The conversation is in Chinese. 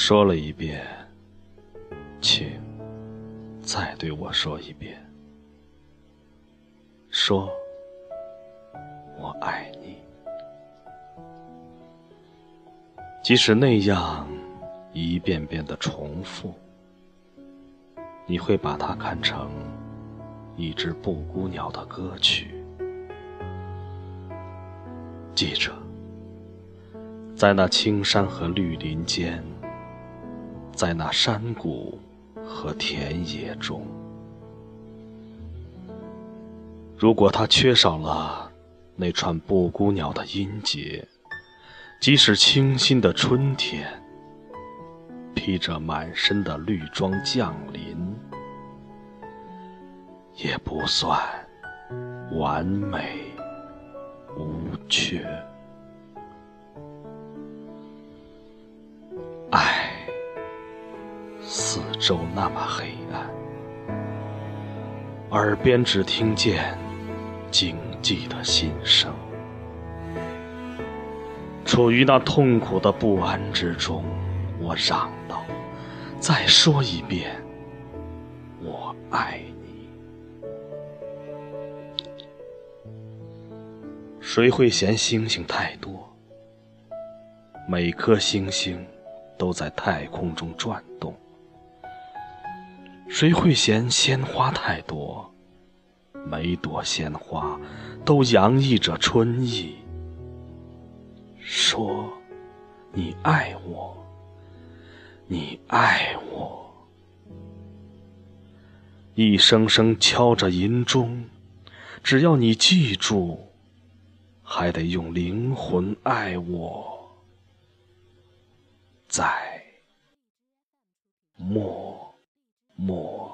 说了一遍，请再对我说一遍。说，我爱你。即使那样一遍遍的重复，你会把它看成一只布谷鸟的歌曲。记着，在那青山和绿林间，在那山谷和田野中。如果它缺少了那串布谷鸟的音节，即使清新的春天披着满身的绿装降临，也不算完美无缺。四周那么黑暗，耳边只听见。静寂的心声，处于那痛苦的不安之中，我嚷道：“再说一遍，我爱你。”谁会嫌星星太多？每颗星星都在太空中转动。谁会嫌鲜花太多？每朵鲜花都洋溢着春意。说，你爱我，你爱我。一声声敲着银钟，只要你记住，还得用灵魂爱我，在默 more.